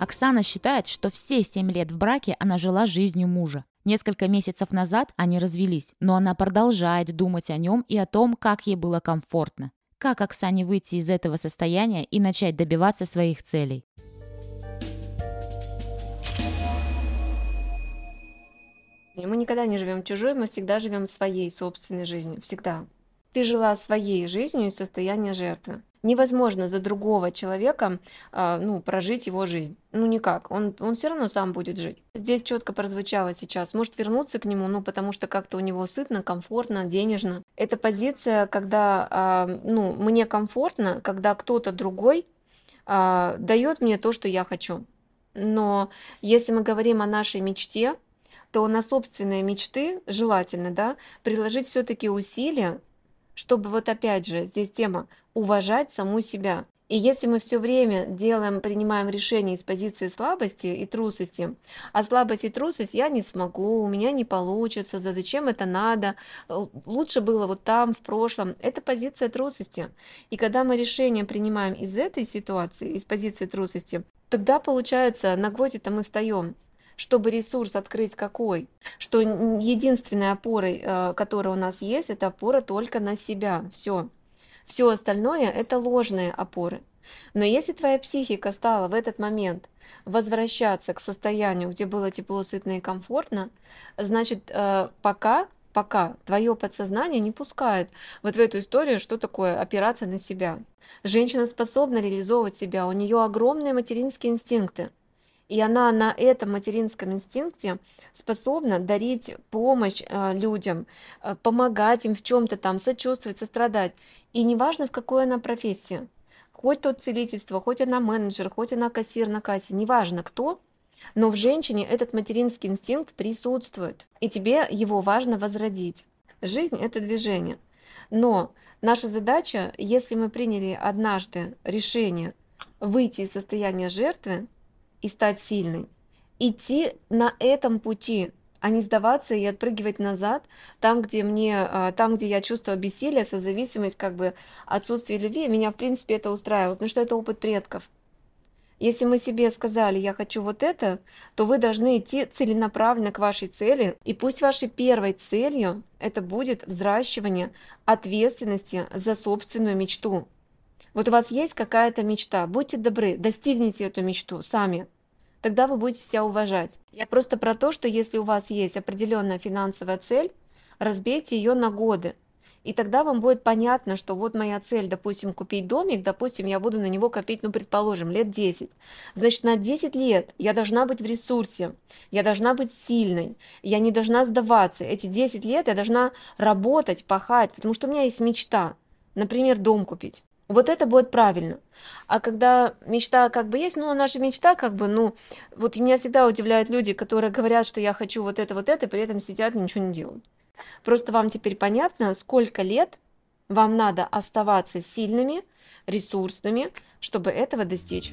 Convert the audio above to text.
Оксана считает, что все семь лет в браке она жила жизнью мужа. Несколько месяцев назад они развелись, но она продолжает думать о нем и о том, как ей было комфортно. Как Оксане выйти из этого состояния и начать добиваться своих целей? Мы никогда не живем чужой, мы всегда живем своей собственной жизнью. Всегда. Ты жила своей жизнью из состояния жертвы. Невозможно за другого человека э, ну, прожить его жизнь. Ну никак. Он, он все равно сам будет жить. Здесь четко прозвучало сейчас. Может вернуться к нему, ну потому что как-то у него сытно, комфортно, денежно. Это позиция, когда э, ну, мне комфортно, когда кто-то другой э, дает мне то, что я хочу. Но если мы говорим о нашей мечте, то на собственные мечты желательно, да, приложить все-таки усилия, чтобы вот опять же, здесь тема уважать саму себя. И если мы все время делаем, принимаем решения из позиции слабости и трусости, а слабость и трусость я не смогу, у меня не получится, за зачем это надо, лучше было вот там, в прошлом, это позиция трусости. И когда мы решение принимаем из этой ситуации, из позиции трусости, тогда получается, на гвозди-то мы встаем чтобы ресурс открыть какой, что единственной опорой, э, которая у нас есть, это опора только на себя, все. Все остальное это ложные опоры. Но если твоя психика стала в этот момент возвращаться к состоянию, где было тепло, сытно и комфортно, значит, э, пока пока твое подсознание не пускает вот в эту историю, что такое опираться на себя. Женщина способна реализовывать себя, у нее огромные материнские инстинкты. И она на этом материнском инстинкте способна дарить помощь э, людям, э, помогать им в чем-то там, сочувствовать, сострадать. И неважно, в какой она профессии. Хоть то целительство, хоть она менеджер, хоть она кассир на кассе, неважно кто, но в женщине этот материнский инстинкт присутствует, и тебе его важно возродить. Жизнь – это движение. Но наша задача, если мы приняли однажды решение выйти из состояния жертвы, и стать сильной. Идти на этом пути, а не сдаваться и отпрыгивать назад, там, где мне, а, там, где я чувствую бессилие, созависимость, как бы отсутствие любви, меня, в принципе, это устраивает, потому что это опыт предков. Если мы себе сказали, я хочу вот это, то вы должны идти целенаправленно к вашей цели. И пусть вашей первой целью это будет взращивание ответственности за собственную мечту. Вот у вас есть какая-то мечта, будьте добры, достигните эту мечту сами. Тогда вы будете себя уважать. Я просто про то, что если у вас есть определенная финансовая цель, разбейте ее на годы. И тогда вам будет понятно, что вот моя цель, допустим, купить домик, допустим, я буду на него копить, ну, предположим, лет 10. Значит, на 10 лет я должна быть в ресурсе, я должна быть сильной, я не должна сдаваться. Эти 10 лет я должна работать, пахать, потому что у меня есть мечта, например, дом купить. Вот это будет правильно. А когда мечта как бы есть, ну, наша мечта как бы, ну, вот меня всегда удивляют люди, которые говорят, что я хочу вот это, вот это, при этом сидят и ничего не делают. Просто вам теперь понятно, сколько лет вам надо оставаться сильными, ресурсными, чтобы этого достичь.